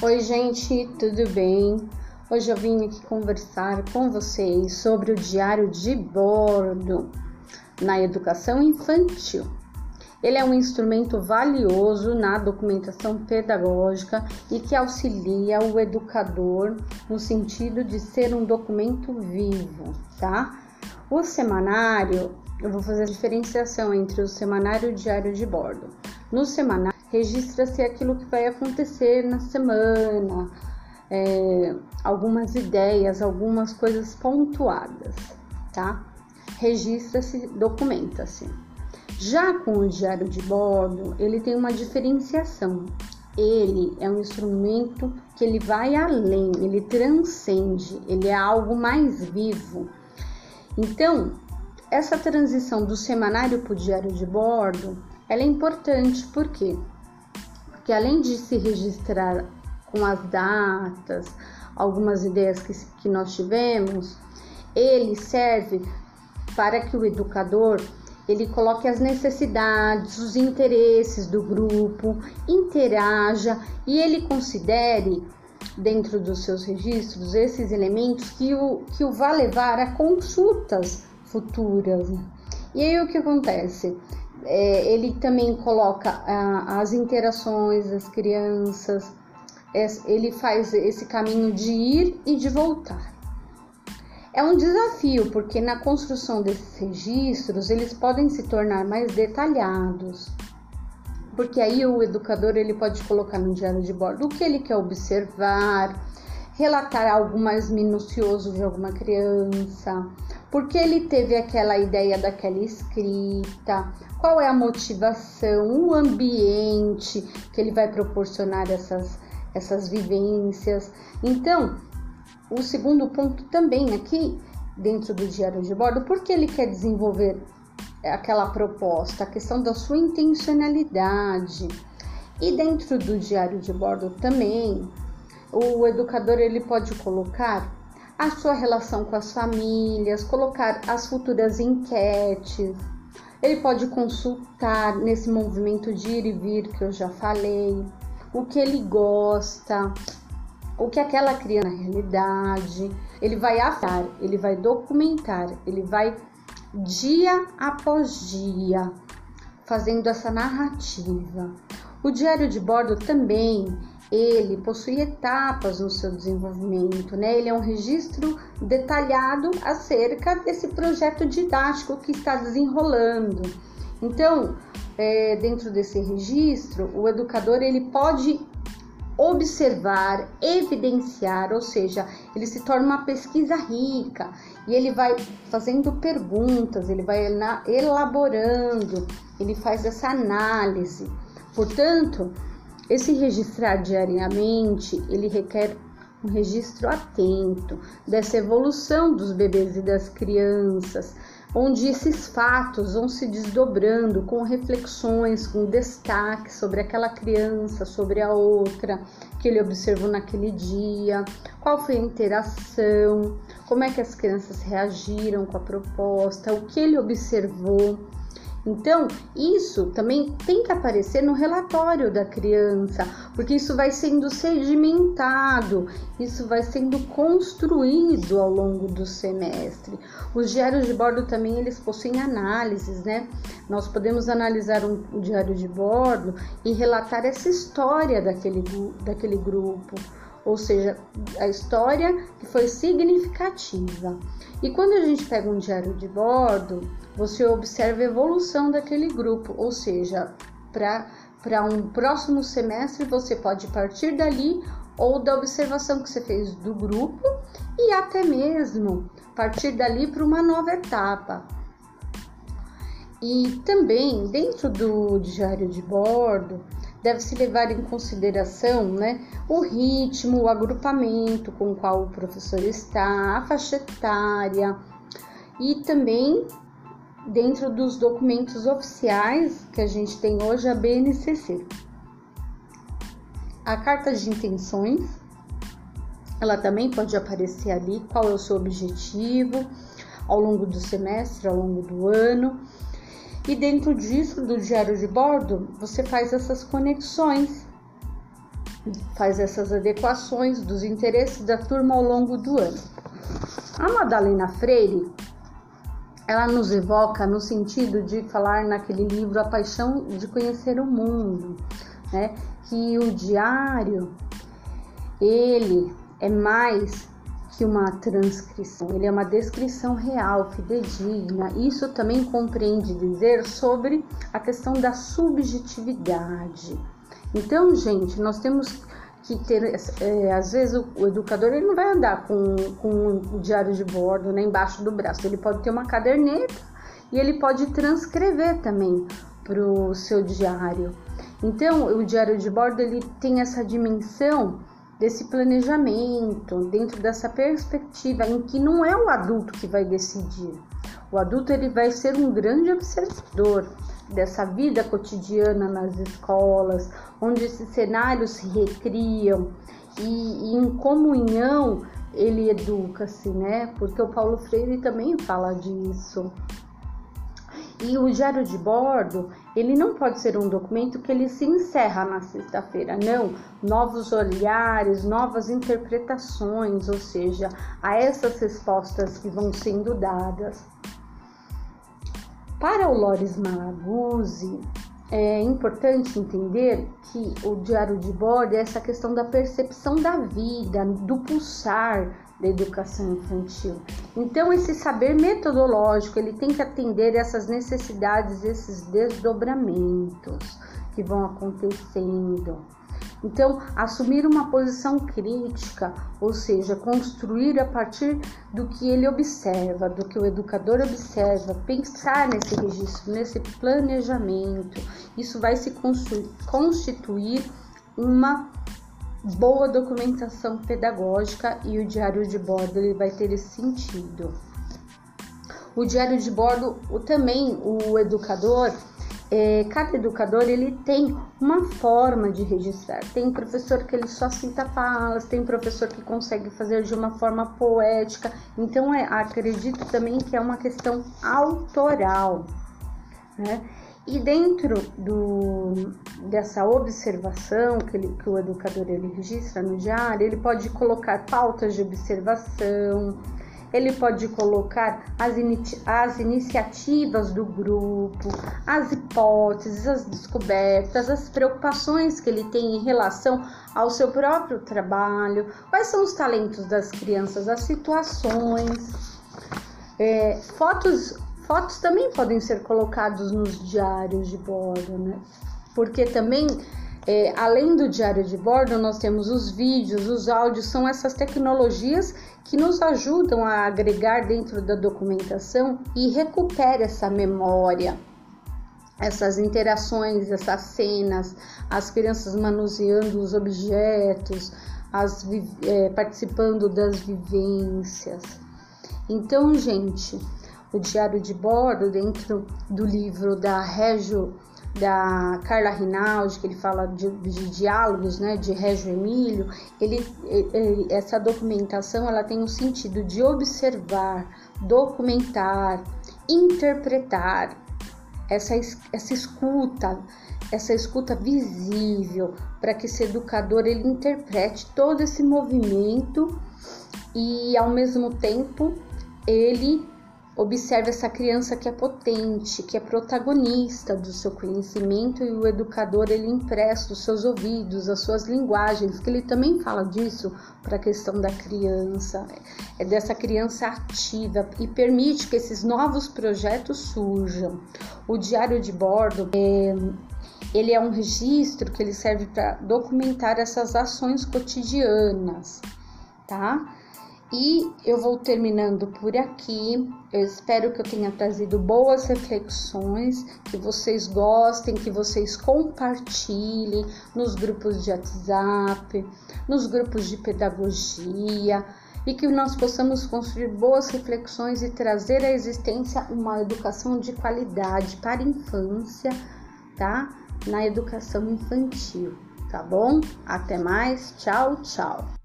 Oi, gente, tudo bem? Hoje eu vim aqui conversar com vocês sobre o diário de bordo na educação infantil. Ele é um instrumento valioso na documentação pedagógica e que auxilia o educador no sentido de ser um documento vivo, tá? O semanário, eu vou fazer a diferenciação entre o semanário e o diário de bordo. No semanário, registra-se aquilo que vai acontecer na semana, é, algumas ideias, algumas coisas pontuadas, tá? Registra-se, documenta-se. Já com o diário de bordo, ele tem uma diferenciação. Ele é um instrumento que ele vai além, ele transcende, ele é algo mais vivo. Então, essa transição do semanário para o diário de bordo, ela é importante, por quê? Que além de se registrar com as datas, algumas ideias que, que nós tivemos, ele serve para que o educador ele coloque as necessidades, os interesses do grupo, interaja e ele considere dentro dos seus registros esses elementos que o, que o vá levar a consultas futuras. E aí o que acontece? É, ele também coloca ah, as interações das crianças, é, ele faz esse caminho de ir e de voltar. É um desafio, porque na construção desses registros eles podem se tornar mais detalhados, porque aí o educador ele pode colocar no diário de bordo o que ele quer observar, relatar algo mais minucioso de alguma criança, porque ele teve aquela ideia daquela escrita, qual é a motivação, o ambiente que ele vai proporcionar essas, essas vivências. Então, o segundo ponto também aqui, dentro do diário de bordo, porque ele quer desenvolver aquela proposta, a questão da sua intencionalidade. E dentro do diário de bordo também, o educador ele pode colocar a sua relação com as famílias, colocar as futuras enquetes. Ele pode consultar nesse movimento de ir e vir que eu já falei, o que ele gosta, o que aquela criança na realidade. Ele vai afar, ele vai documentar, ele vai dia após dia fazendo essa narrativa. O diário de bordo também ele possui etapas no seu desenvolvimento, né? Ele é um registro detalhado acerca desse projeto didático que está desenrolando. Então, é, dentro desse registro, o educador ele pode observar, evidenciar, ou seja, ele se torna uma pesquisa rica e ele vai fazendo perguntas, ele vai elaborando, ele faz essa análise. Portanto, esse registrar diariamente, ele requer um registro atento dessa evolução dos bebês e das crianças, onde esses fatos vão se desdobrando com reflexões, com destaque sobre aquela criança, sobre a outra que ele observou naquele dia, qual foi a interação, como é que as crianças reagiram com a proposta, o que ele observou. Então, isso também tem que aparecer no relatório da criança, porque isso vai sendo sedimentado, isso vai sendo construído ao longo do semestre. Os diários de bordo também eles possuem análises, né? Nós podemos analisar um, diário de bordo e relatar essa história daquele, daquele grupo ou seja, a história que foi significativa. E quando a gente pega um diário de bordo, você observa a evolução daquele grupo, ou seja, para um próximo semestre você pode partir dali ou da observação que você fez do grupo e até mesmo partir dali para uma nova etapa. E também dentro do diário de bordo, deve-se levar em consideração né, o ritmo, o agrupamento com o qual o professor está, a faixa etária e também dentro dos documentos oficiais que a gente tem hoje, a BNCC. A carta de intenções, ela também pode aparecer ali, qual é o seu objetivo ao longo do semestre, ao longo do ano e dentro disso, do diário de bordo, você faz essas conexões, faz essas adequações dos interesses da turma ao longo do ano. A Madalena Freire, ela nos evoca no sentido de falar naquele livro A Paixão de Conhecer o Mundo, né? Que o diário ele é mais que uma transcrição, ele é uma descrição real, fidedigna. Isso também compreende dizer sobre a questão da subjetividade. Então, gente, nós temos que ter, é, às vezes o, o, educador ele não vai andar com, com o diário de bordo né, embaixo do braço, ele pode ter uma caderneta e ele pode transcrever também para o seu diário. Então, o diário de bordo ele tem essa dimensão desse planejamento, dentro dessa perspectiva em que não é o adulto que vai decidir. O adulto ele vai ser um grande observador dessa vida cotidiana nas escolas, onde esses cenários se recriam e, e em comunhão ele educa-se, né? Porque o Paulo Freire também fala disso. E o diário de bordo, ele não pode ser um documento que ele se encerra na sexta-feira, não. Novos olhares, novas interpretações, ou seja, a essas respostas que vão sendo dadas. Para o Loris Malaguzzi, é importante entender que o diário de bordo é essa questão da percepção da vida, do pulsar, da educação infantil. Então esse saber metodológico, ele tem que atender essas necessidades, esses desdobramentos que vão acontecendo. Então, assumir uma posição crítica, ou seja, construir a partir do que ele observa, do que o educador observa, pensar nesse registro, nesse planejamento, isso vai se constituir uma boa documentação pedagógica e o diário de bordo ele vai ter esse sentido. O diário de bordo, também o educador, é, cada educador ele tem uma forma de registrar. Tem professor que ele só cita falas, tem professor que consegue fazer de uma forma poética. Então, é, acredito também que é uma questão autoral. Né? E dentro do, dessa observação que, ele, que o educador ele registra no diário, ele pode colocar pautas de observação, ele pode colocar as, as iniciativas do grupo, as hipóteses, as descobertas, as preocupações que ele tem em relação ao seu próprio trabalho, quais são os talentos das crianças, as situações, é, fotos Fotos também podem ser colocados nos diários de bordo, né? Porque também, é, além do diário de bordo, nós temos os vídeos, os áudios, são essas tecnologias que nos ajudam a agregar dentro da documentação e recupera essa memória, essas interações, essas cenas, as crianças manuseando os objetos, as, é, participando das vivências. Então, gente, o diário de bordo dentro do livro da Régio da Carla Rinaldi, que ele fala de, de, diálogos, né, de Régio Emílio, ele, ele, essa documentação ela tem o sentido de observar, documentar, interpretar, essa, essa escuta, essa escuta visível, para que esse educador ele interprete todo esse movimento e ao mesmo tempo ele Observe essa criança que é potente, que é protagonista do seu conhecimento e o educador ele empresta os seus ouvidos, as suas linguagens, que ele também fala disso para a questão da criança, é dessa criança ativa e permite que esses novos projetos surjam. O diário de bordo é, ele é um registro que ele serve para documentar essas ações cotidianas, tá? E eu vou terminando por aqui. Eu espero que eu tenha trazido boas reflexões, que vocês gostem, que vocês compartilhem nos grupos de WhatsApp, nos grupos de pedagogia e que nós possamos construir boas reflexões e trazer à existência uma educação de qualidade para a infância, tá? Na educação infantil, tá bom? Até mais, tchau, tchau.